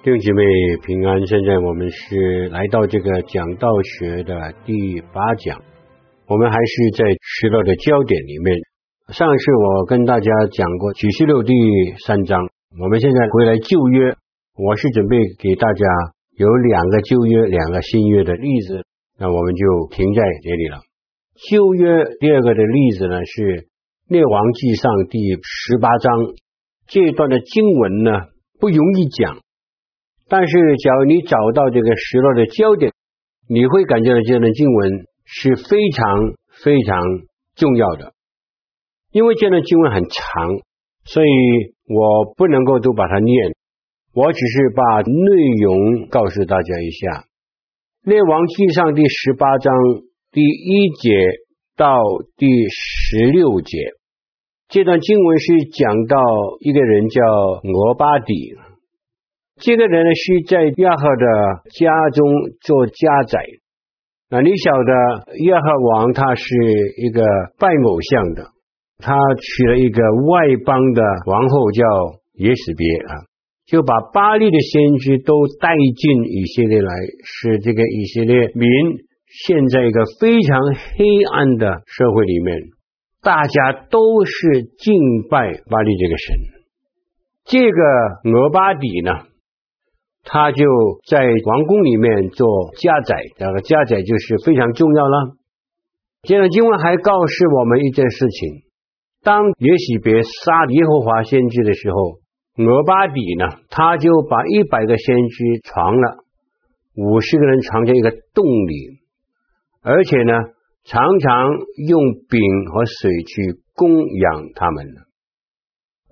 弟兄姐妹平安，现在我们是来到这个讲道学的第八讲，我们还是在失落的焦点里面。上次我跟大家讲过启示录第三章，我们现在回来旧约，我是准备给大家有两个旧约、两个新约的例子，那我们就停在这里了。旧约第二个的例子呢是列王纪上第十八章，这一段的经文呢不容易讲。但是，假如你找到这个失落的焦点，你会感觉到这段经文是非常非常重要的。因为这段经文很长，所以我不能够都把它念，我只是把内容告诉大家一下。列王纪上第十八章第一节到第十六节，这段经文是讲到一个人叫俄巴底。这个人呢是在亚哈的家中做家宰。那你晓得亚哈王他是一个拜偶像的，他娶了一个外邦的王后叫耶洗别啊，就把巴力的先知都带进以色列来，使这个以色列民陷在一个非常黑暗的社会里面，大家都是敬拜巴力这个神。这个俄巴底呢？他就在王宫里面做家宰，这个家宰就是非常重要了。这段经文还告诉我们一件事情：当耶洗别杀耶和华先知的时候，俄巴底呢，他就把一百个先知藏了，五十个人藏在一个洞里，而且呢，常常用饼和水去供养他们。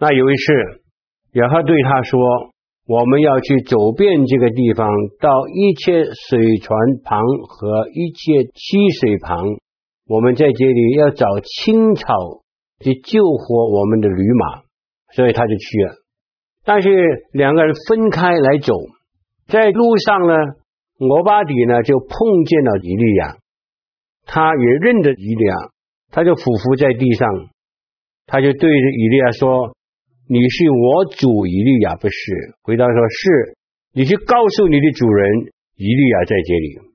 那有一次，亚哈对他说。我们要去走遍这个地方，到一切水泉旁和一切溪水旁，我们在这里要找青草去救活我们的驴马，所以他就去了。但是两个人分开来走，在路上呢，罗巴底呢就碰见了伊利亚，他也认得伊利亚，他就俯伏在地上，他就对着伊利亚说。你是我主以利亚不是？回答说是。你去告诉你的主人以利亚在这里。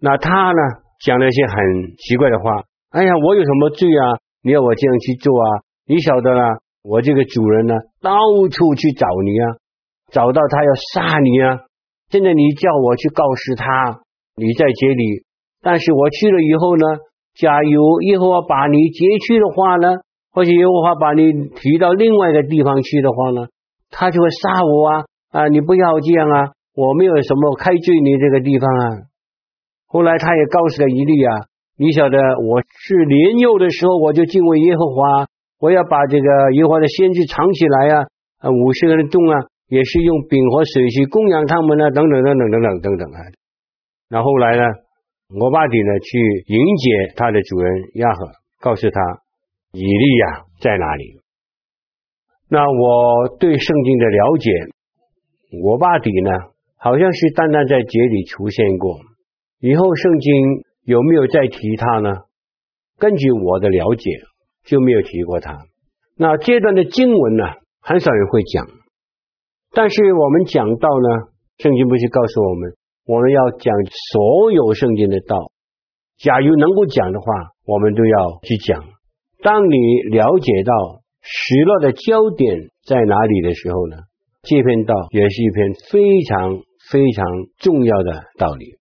那他呢，讲了一些很奇怪的话。哎呀，我有什么罪啊？你要我这样去做啊？你晓得啦，我这个主人呢，到处去找你啊，找到他要杀你啊。现在你叫我去告诉他你在这里，但是我去了以后呢，假如以后把你劫去的话呢？或许耶和华把你提到另外一个地方去的话呢，他就会杀我啊！啊，你不要这样啊！我没有什么开罪你这个地方啊。后来他也告诉了伊利亚，你晓得我是年幼的时候我就敬畏耶和华，我要把这个耶和华的先知藏起来啊！啊，五十个人中啊，也是用饼和水去供养他们啊，等等等等等等等等啊。然后来呢，我巴底呢去迎接他的主人亚和，告诉他。以利亚在哪里？那我对圣经的了解，我巴底呢，好像是单单在节里出现过，以后圣经有没有再提他呢？根据我的了解，就没有提过他。那这段的经文呢，很少人会讲，但是我们讲到呢，圣经不是告诉我们，我们要讲所有圣经的道，假如能够讲的话，我们都要去讲。当你了解到失落的焦点在哪里的时候呢，这篇道也是一篇非常非常重要的道理。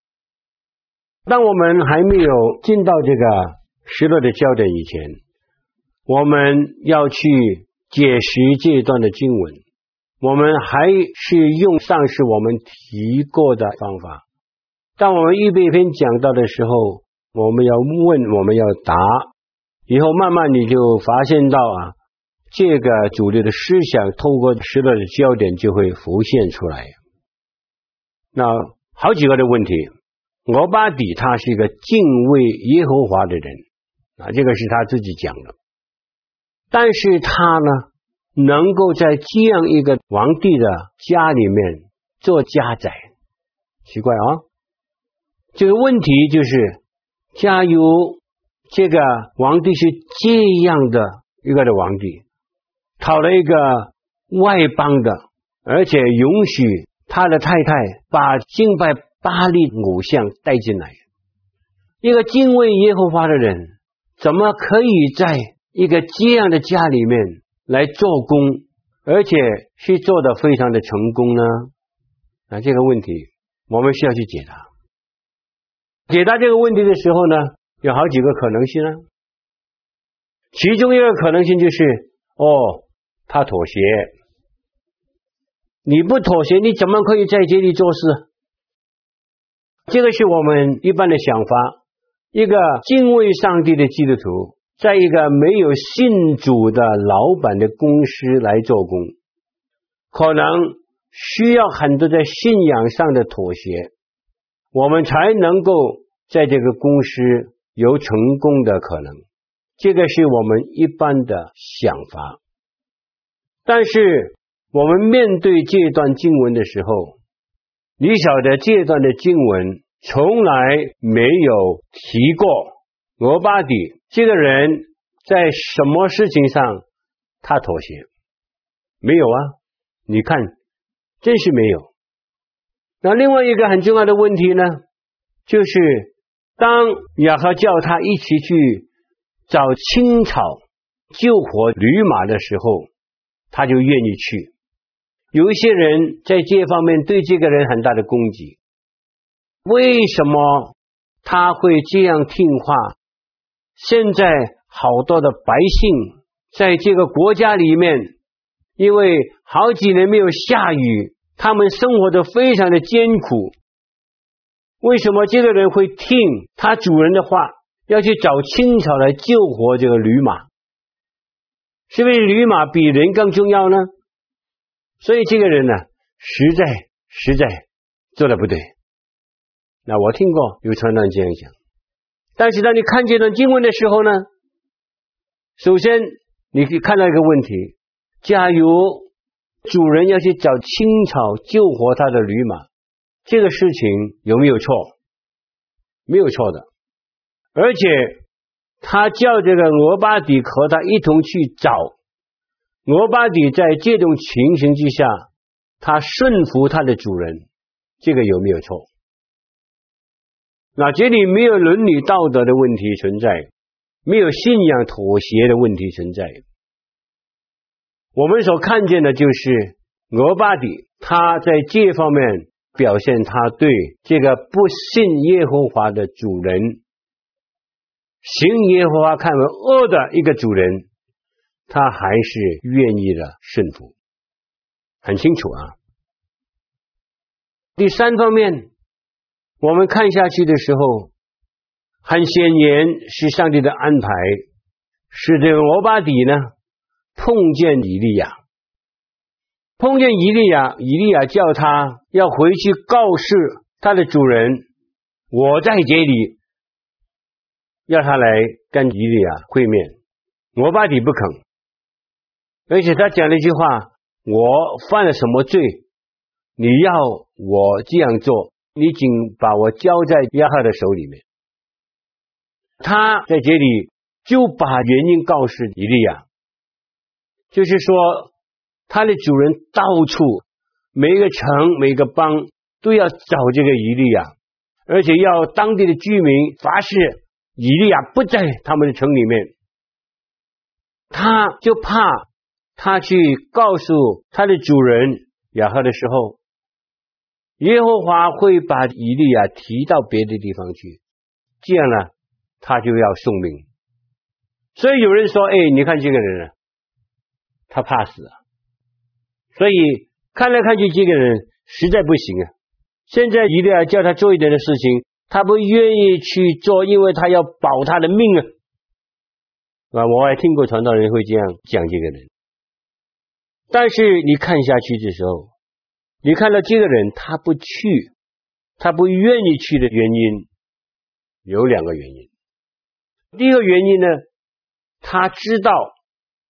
当我们还没有进到这个失落的焦点以前，我们要去解释这一段的经文，我们还是用上次我们提过的方法。当我们预备篇讲到的时候，我们要问，我们要答。以后慢慢你就发现到啊，这个主流的思想透过时代的焦点就会浮现出来。那好几个的问题。俄巴底他是一个敬畏耶和华的人啊，这个是他自己讲的。但是他呢，能够在这样一个皇帝的家里面做家宰，奇怪啊！这个问题就是，假如这个皇帝是这样的一个的皇帝，讨了一个外邦的，而且允许他的太太把敬拜巴力偶像带进来，一个敬畏耶和华的人，怎么可以在一个这样的家里面来做工，而且是做得非常的成功呢？啊，这个问题我们需要去解答。解答这个问题的时候呢，有好几个可能性呢。其中一个可能性就是，哦，他妥协。你不妥协，你怎么可以在这里做事？这个是我们一般的想法。一个敬畏上帝的基督徒，在一个没有信主的老板的公司来做工，可能需要很多在信仰上的妥协，我们才能够在这个公司有成功的可能。这个是我们一般的想法。但是我们面对这段经文的时候，你晓得这段的经文。从来没有提过俄巴底这个人在什么事情上他妥协，没有啊？你看，真是没有。那另外一个很重要的问题呢，就是当亚哈叫他一起去找青草救活驴马的时候，他就愿意去。有一些人在这方面对这个人很大的攻击。为什么他会这样听话？现在好多的百姓在这个国家里面，因为好几年没有下雨，他们生活的非常的艰苦。为什么这个人会听他主人的话，要去找青草来救活这个驴马？是不是驴马比人更重要呢？所以这个人呢，实在实在做的不对。那我听过有传道这样讲，但是当你看这段经文的时候呢，首先你可以看到一个问题：假如主人要去找青草救活他的驴马，这个事情有没有错？没有错的。而且他叫这个俄巴底和他一同去找，俄巴底在这种情形之下，他顺服他的主人，这个有没有错？那这里没有伦理道德的问题存在，没有信仰妥协的问题存在。我们所看见的就是俄巴底，他在这方面表现他对这个不信耶和华的主人，行耶和华看为恶的一个主人，他还是愿意的顺服，很清楚啊。第三方面。我们看下去的时候，很显然是上帝的安排，使这个俄巴底呢碰见以利亚，碰见伊利亚，伊利亚叫他要回去告诉他的主人，我在这里，要他来跟伊利亚会面。我巴底不肯，而且他讲了一句话：“我犯了什么罪？你要我这样做？”你仅把我交在亚哈的手里面，他在这里就把原因告诉伊利亚，就是说他的主人到处每一个城每一个邦都要找这个以利亚，而且要当地的居民发誓以利亚不在他们的城里面，他就怕他去告诉他的主人亚哈的时候。耶和华会把以利亚提到别的地方去，这样呢，他就要送命。所以有人说：“哎，你看这个人啊，他怕死啊。”所以看来看去，这个人实在不行啊。现在一定要叫他做一点的事情，他不愿意去做，因为他要保他的命啊。啊，我还听过传道人会这样讲这个人。但是你看下去的时候。你看到这个人，他不去，他不愿意去的原因有两个原因。第一个原因呢，他知道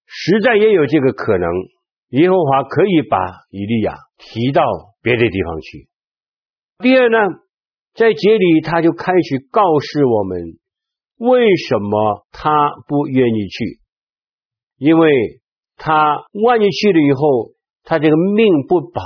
实在也有这个可能，耶和华可以把以利亚提到别的地方去。第二呢，在这里他就开始告诉我们，为什么他不愿意去？因为他万一去了以后，他这个命不保，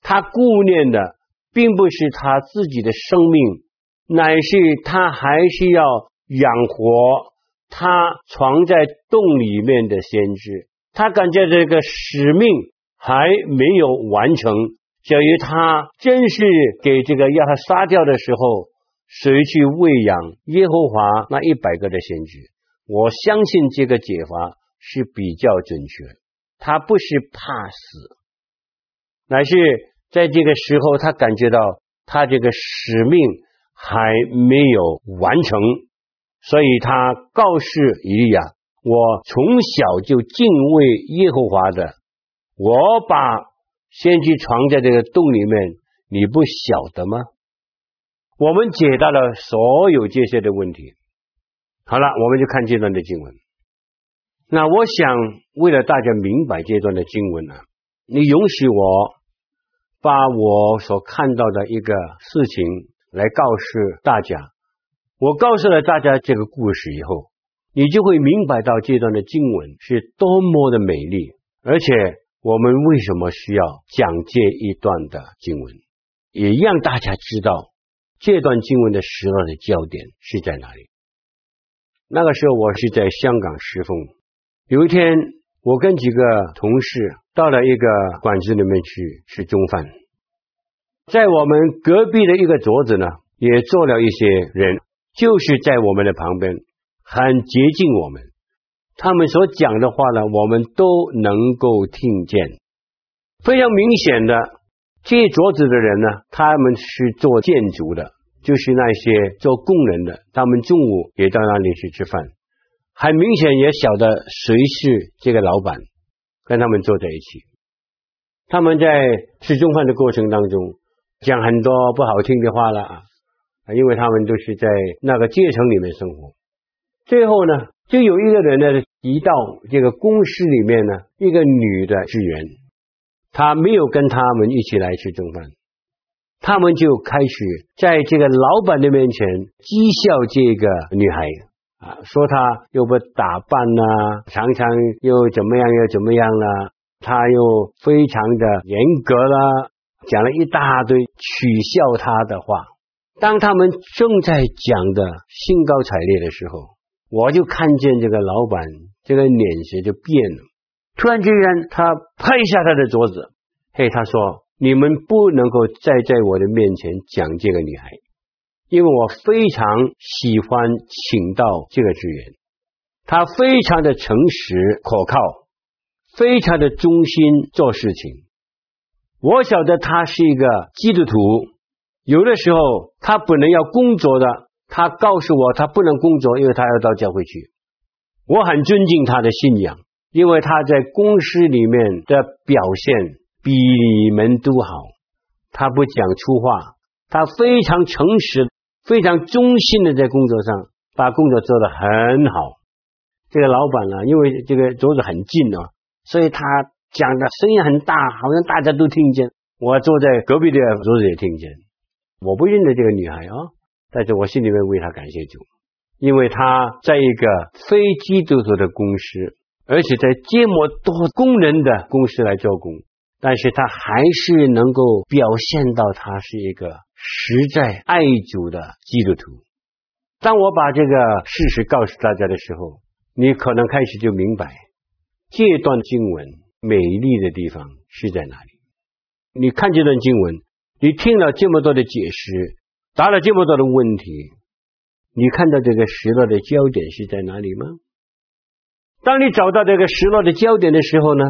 他顾念的并不是他自己的生命，乃是他还是要养活他藏在洞里面的先知。他感觉这个使命还没有完成。假如他真是给这个要他杀掉的时候，谁去喂养耶和华那一百个的先知？我相信这个解法是比较准确。他不是怕死，乃是在这个时候他感觉到他这个使命还没有完成，所以他告示以利亚：“我从小就敬畏耶和华的，我把。”先去藏在这个洞里面，你不晓得吗？我们解答了所有这些的问题。好了，我们就看这段的经文。那我想，为了大家明白这段的经文呢，你允许我把我所看到的一个事情来告诉大家。我告诉了大家这个故事以后，你就会明白到这段的经文是多么的美丽，而且。我们为什么需要讲这一段的经文，也让大家知道这段经文的时候的焦点是在哪里？那个时候我是在香港侍奉，有一天我跟几个同事到了一个馆子里面去吃中饭，在我们隔壁的一个桌子呢，也坐了一些人，就是在我们的旁边，很接近我们。他们所讲的话呢，我们都能够听见。非常明显的，这桌子的人呢，他们是做建筑的，就是那些做工人的。他们中午也到那里去吃饭，很明显也晓得谁是这个老板，跟他们坐在一起。他们在吃中饭的过程当中，讲很多不好听的话了啊，因为他们都是在那个阶层里面生活。最后呢，就有一个人呢。一到这个公司里面呢，一个女的职员，她没有跟他们一起来吃中饭，他们就开始在这个老板的面前讥笑这个女孩啊，说她又不打扮呐、常常又怎么样又怎么样啦、她又非常的严格啦，讲了一大堆取笑她的话。当他们正在讲的兴高采烈的时候，我就看见这个老板。这个脸色就变了，突然之间，他拍一下他的桌子，嘿，他说：“你们不能够再在我的面前讲这个女孩，因为我非常喜欢请到这个职员，他非常的诚实可靠，非常的忠心做事情。我晓得他是一个基督徒，有的时候他本来要工作的，他告诉我他不能工作，因为他要到教会去。”我很尊敬他的信仰，因为他在公司里面的表现比你们都好。他不讲粗话，他非常诚实、非常忠心的在工作上把工作做得很好。这个老板呢，因为这个桌子很近哦，所以他讲的声音很大，好像大家都听见。我坐在隔壁的桌子也听见。我不认得这个女孩哦，但是我心里面为他感谢主。因为他在一个非基督徒的公司，而且在这么多工人的公司来做工，但是他还是能够表现到他是一个实在爱主的基督徒。当我把这个事实告诉大家的时候，你可能开始就明白这段经文美丽的地方是在哪里。你看这段经文，你听了这么多的解释，答了这么多的问题。你看到这个失落的焦点是在哪里吗？当你找到这个失落的焦点的时候呢，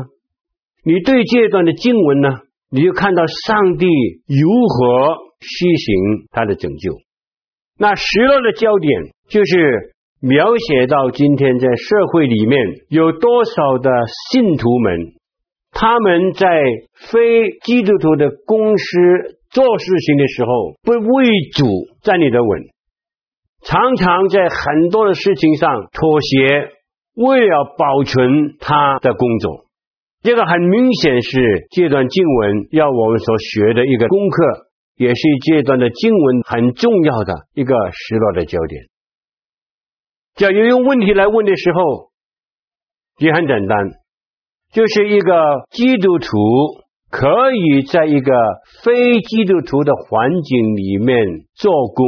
你对这段的经文呢，你就看到上帝如何施行他的拯救。那失落的焦点就是描写到今天在社会里面有多少的信徒们，他们在非基督徒的公司做事情的时候不为主站立得稳，常常在很多的事情上妥协，为了保存他的工作。这个很明显是这段经文要我们所学的一个功课，也是这段的经文很重要的一个失落的焦点。假如用问题来问的时候，也很简单，就是一个基督徒可以在一个非基督徒的环境里面做工，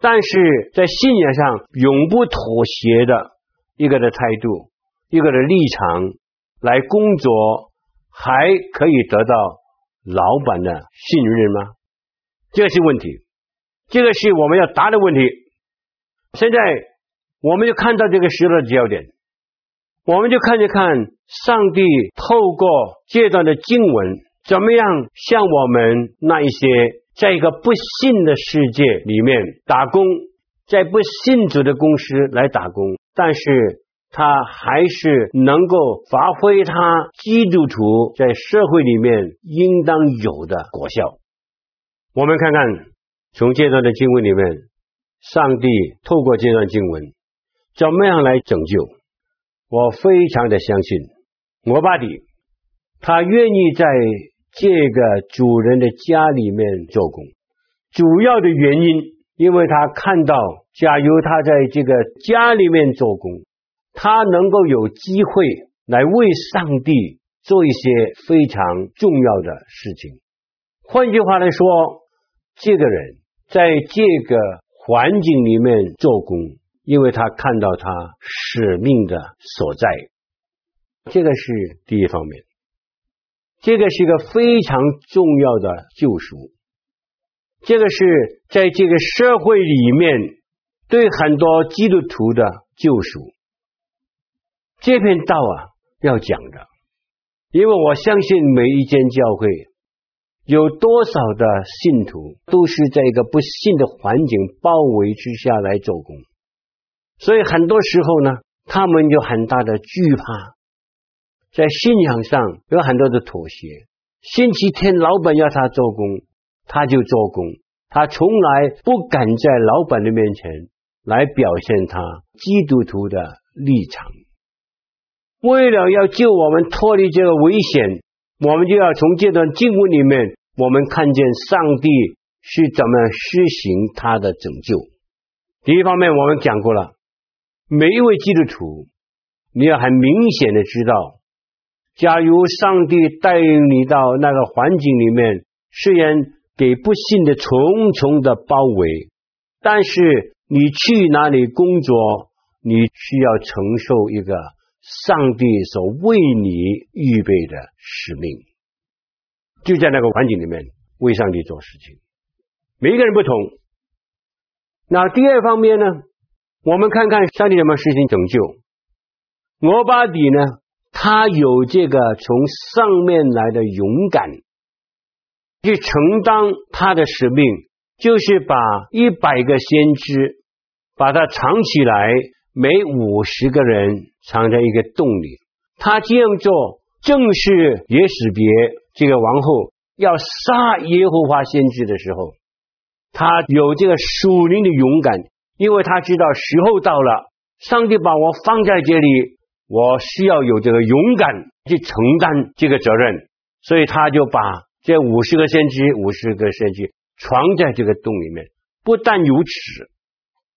但是在信仰上永不妥协的一个的态度，一个的立场。来工作还可以得到老板的信任吗？这是问题，这个是我们要答的问题。现在我们就看到这个失落的焦点，我们就看一看上帝透过这段的经文，怎么样向我们那一些在一个不信的世界里面打工，在不信主的公司来打工，但是。他还是能够发挥他基督徒在社会里面应当有的果效。我们看看从这段的经文里面，上帝透过这段经文怎么样来拯救？我非常的相信，俄巴底他愿意在这个主人的家里面做工，主要的原因，因为他看到，假如他在这个家里面做工。他能够有机会来为上帝做一些非常重要的事情。换句话来说，这个人在这个环境里面做工，因为他看到他使命的所在。这个是第一方面，这个是一个非常重要的救赎。这个是在这个社会里面对很多基督徒的救赎。这篇道啊，要讲的，因为我相信每一间教会有多少的信徒都是在一个不信的环境包围之下来做工，所以很多时候呢，他们有很大的惧怕，在信仰上有很多的妥协。星期天老板要他做工，他就做工，他从来不敢在老板的面前来表现他基督徒的立场。为了要救我们脱离这个危险，我们就要从这段经文里面，我们看见上帝是怎么施行他的拯救。第一方面，我们讲过了，每一位基督徒，你要很明显的知道，假如上帝带领你到那个环境里面，虽然给不信的重重的包围，但是你去哪里工作，你需要承受一个。上帝所为你预备的使命，就在那个环境里面为上帝做事情。每一个人不同。那第二方面呢，我们看看上帝怎么实行拯救。俄巴底呢，他有这个从上面来的勇敢，去承担他的使命，就是把一百个先知把它藏起来。每五十个人藏在一个洞里，他这样做正是耶洗别这个王后要杀耶和华先知的时候，他有这个属灵的勇敢，因为他知道时候到了，上帝把我放在这里，我需要有这个勇敢去承担这个责任，所以他就把这五十个先知、五十个先知藏在这个洞里面。不但如此，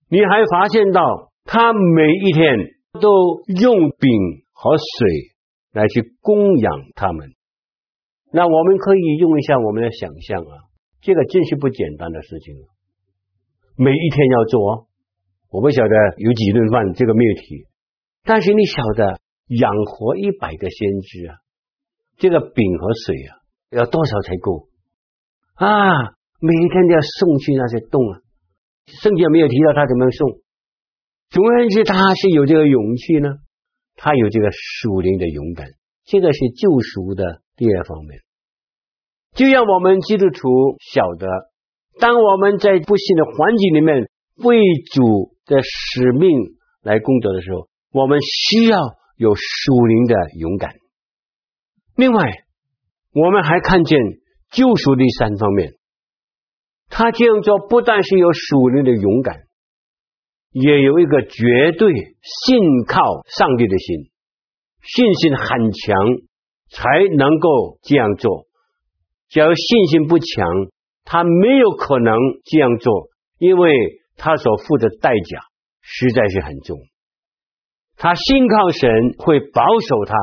你还发现到。他每一天都用饼和水来去供养他们。那我们可以用一下我们的想象啊，这个真是不简单的事情啊。每一天要做，我不晓得有几顿饭，这个没有提。但是你晓得养活一百个先知啊，这个饼和水啊，要多少才够啊？每天都要送去那些洞啊，圣经没有提到他怎么送。总而言之，他是有这个勇气呢，他有这个属灵的勇敢，这个是救赎的第二方面。就让我们基督徒晓得，当我们在不幸的环境里面为主的使命来工作的时候，我们需要有属灵的勇敢。另外，我们还看见救赎第三方面，他这样做不但是有属灵的勇敢，也有一个绝对信靠上帝的心，信心很强，才能够这样做。假如信心不强，他没有可能这样做，因为他所付的代价实在是很重。他信靠神会保守他，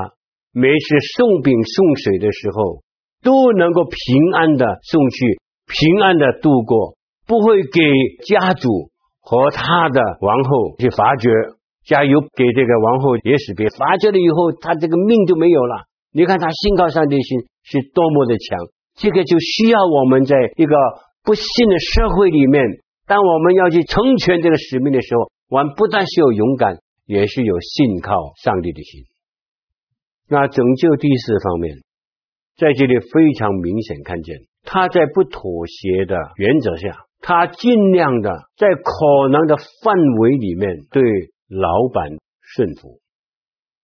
每次送饼送水的时候都能够平安的送去，平安的度过，不会给家主和他的王后去发觉。加油，给这个王后也死别发觉了以后，他这个命就没有了。你看他信靠上帝心是多么的强，这个就需要我们在一个不信的社会里面，当我们要去成全这个使命的时候，我们不但是有勇敢。也是有信靠上帝的心。那拯救第四方面，在这里非常明显看见，他在不妥协的原则下，他尽量的在可能的范围里面对老板顺服，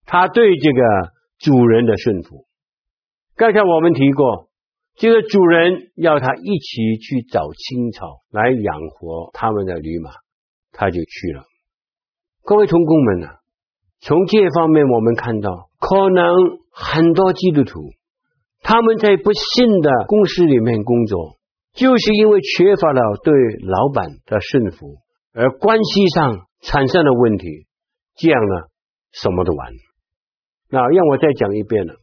他对这个主人的顺服。刚才我们提过，这个主人要他一起去找青草来养活他们的驴马，他就去了。各位同工们呢、从这方面我们看到，可能很多基督徒他们在不信的公司里面工作，就是因为缺乏了对老板的顺服，而关系上产生了问题。这样呢，什么都完。那让我再讲一遍了，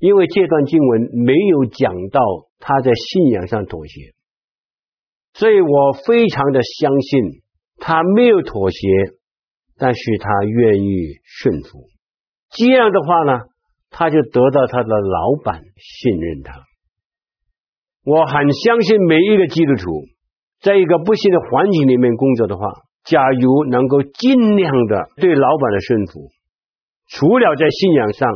因为这段经文没有讲到他在信仰上妥协，所以我非常的相信他没有妥协。但是他愿意顺服，这样的话呢，他就得到他的老板信任他。我很相信每一个基督徒，在一个不幸的环境里面工作的话，假如能够尽量的对老板的顺服，除了在信仰上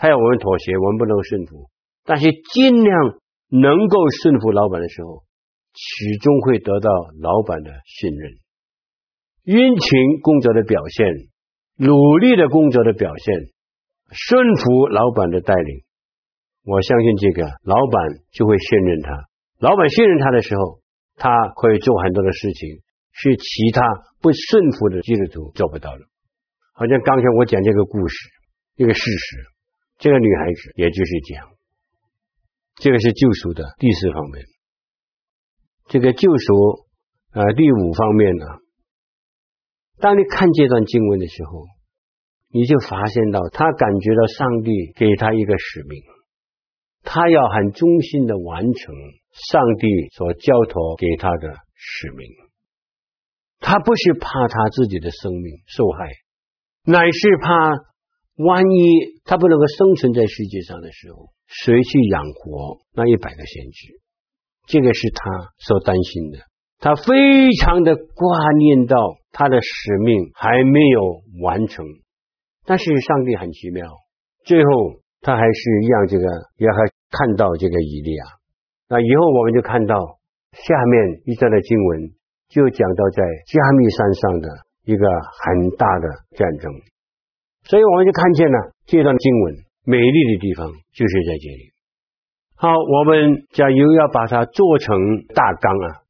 他要我们妥协，我们不能顺服，但是尽量能够顺服老板的时候，始终会得到老板的信任。殷勤工作的表现，努力的工作的表现，顺服老板的带领，我相信这个老板就会信任他。老板信任他的时候，他可以做很多的事情，是其他不顺服的基督徒做不到的。好像刚才我讲这个故事，一个事实，这个女孩子也就是讲。这个是救赎的第四方面，这个救赎呃第五方面呢？当你看这段经文的时候，你就发现到他感觉到上帝给他一个使命，他要很忠心的完成上帝所交托给他的使命。他不是怕他自己的生命受害，乃是怕万一他不能够生存在世界上的时候，谁去养活那一百个先知？这个是他所担心的，他非常的挂念到。他的使命还没有完成，但是上帝很奇妙，最后他还是让这个约翰看到这个以利亚。那以后我们就看到下面一段的经文，就讲到在加密山上的一个很大的战争，所以我们就看见了这段经文美丽的地方就是在这里。好，我们假如要把它做成大纲啊，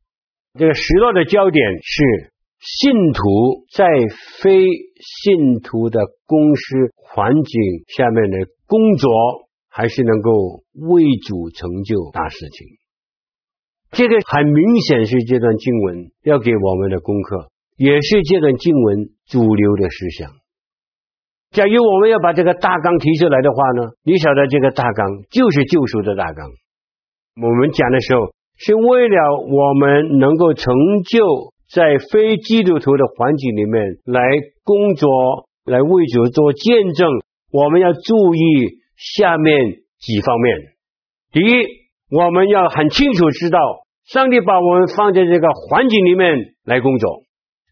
这个时代的焦点是。信徒在非信徒的公司环境下面的工作，还是能够为主成就大事情。这个很明显是这段经文要给我们的功课，也是这段经文主流的思想。假如我们要把这个大纲提出来的话呢，你晓得这个大纲就是救赎的大纲。我们讲的时候，是为了我们能够成就。在非基督徒的环境里面来工作，来为主做见证，我们要注意下面几方面。第一，我们要很清楚知道，上帝把我们放在这个环境里面来工作。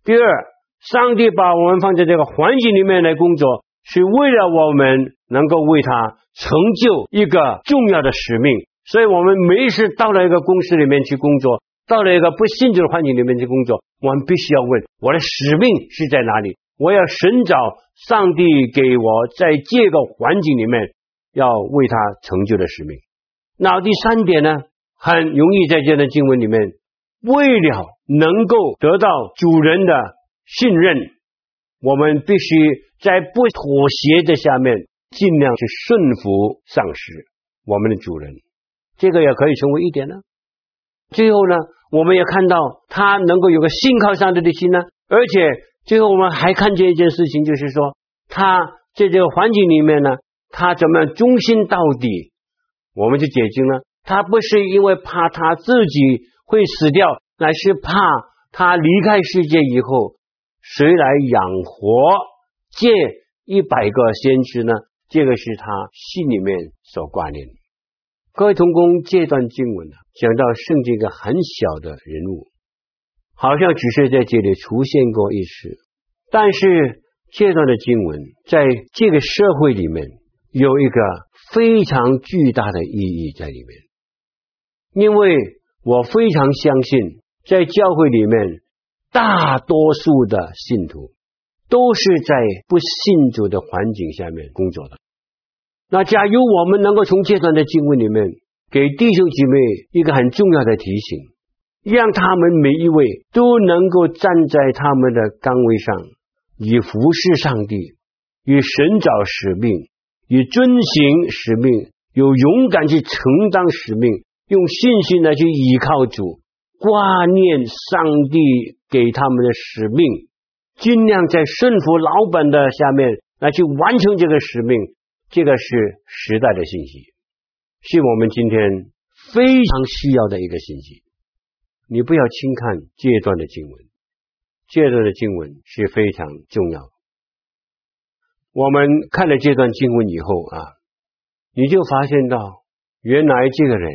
第二，上帝把我们放在这个环境里面来工作，是为了我们能够为他成就一个重要的使命。所以，我们没事到了一个公司里面去工作。到了一个不信主的环境里面去工作，我们必须要问：我的使命是在哪里？我要寻找上帝给我在这个环境里面要为他成就的使命。那第三点呢，很容易在这段经文里面为了能够得到主人的信任，我们必须在不妥协的下面，尽量去顺服上司，我们的主人。这个也可以成为一点呢。最后呢，我们也看到他能够有个信靠上帝的心呢，而且最后我们还看见一件事情，就是说他在这个环境里面呢，他怎么样忠心到底？我们就解经了，他不是因为怕他自己会死掉，乃是怕他离开世界以后，谁来养活这一百个先知呢？这个是他心里面所挂念的。各位同工，这段经文呢，讲到圣经一个很小的人物，好像只是在这里出现过一次，但是这段的经文在这个社会里面有一个非常巨大的意义在里面，因为我非常相信，在教会里面大多数的信徒都是在不信主的环境下面工作的。那假如我们能够从这段的经文里面给弟兄姐妹一个很重要的提醒，让他们每一位都能够站在他们的岗位上，以服侍上帝，以寻找使命，以遵行使命，有勇敢去承担使命，用信心来去依靠主，挂念上帝给他们的使命，尽量在顺服老板的下面来去完成这个使命。这个是时代的信息，是我们今天非常需要的一个信息。你不要轻看这段的经文，这段的经文是非常重要。我们看了这段经文以后啊，你就发现到，原来这个人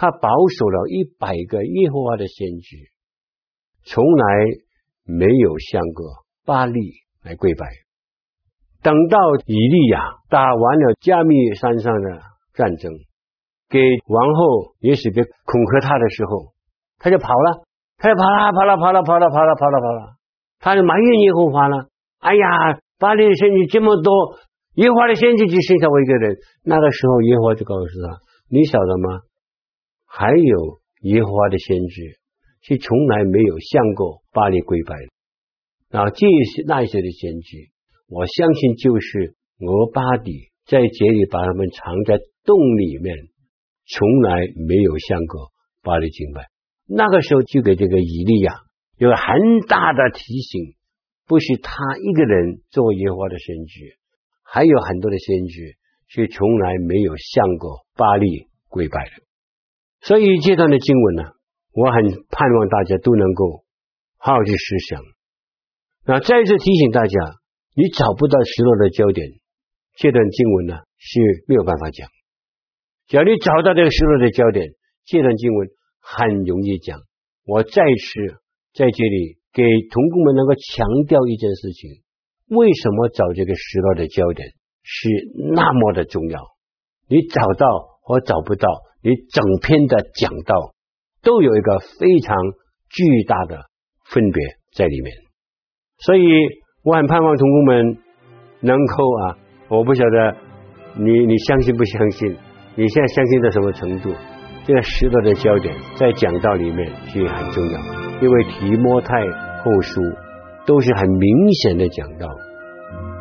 他保守了一百个耶和华的先知，从来没有向过巴力来跪拜。等到以利亚打完了迦密山上的战争，给王后也许给恐吓他的时候，他就跑了，他就跑了，跑了，跑了，跑了，跑了，跑了，跑了，他就埋怨耶和华了。哎呀，巴力的先知这么多，耶和华的先知只剩下我一个人。那个时候，耶和华就告诉他：“你晓得吗？还有耶和华的先知是从来没有向过巴力跪拜的。然后这些那些的先知。”我相信就是俄巴底在这里把他们藏在洞里面，从来没有向过巴力敬拜。那个时候就给这个以利亚有很大的提醒，不是他一个人做耶和华的先知，还有很多的先知是从来没有向过巴力跪拜的。所以这段的经文呢，我很盼望大家都能够好好去思想。那再次提醒大家。你找不到失落的焦点，这段经文呢是没有办法讲。只要你找到这个失落的焦点，这段经文很容易讲。我再次在这里给同工们能够强调一件事情：为什么找这个失落的焦点是那么的重要？你找到和找不到，你整篇的讲道都有一个非常巨大的分别在里面，所以。我很盼望同工们能够啊，我不晓得你你相信不相信？你现在相信到什么程度？这个失落的焦点在讲道里面是很重要，因为提摩太后书都是很明显的讲道，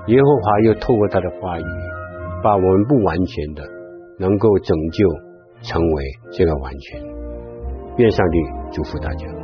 耶和华又透过他的话语，把我们不完全的能够拯救成为这个完全。愿上帝祝福大家。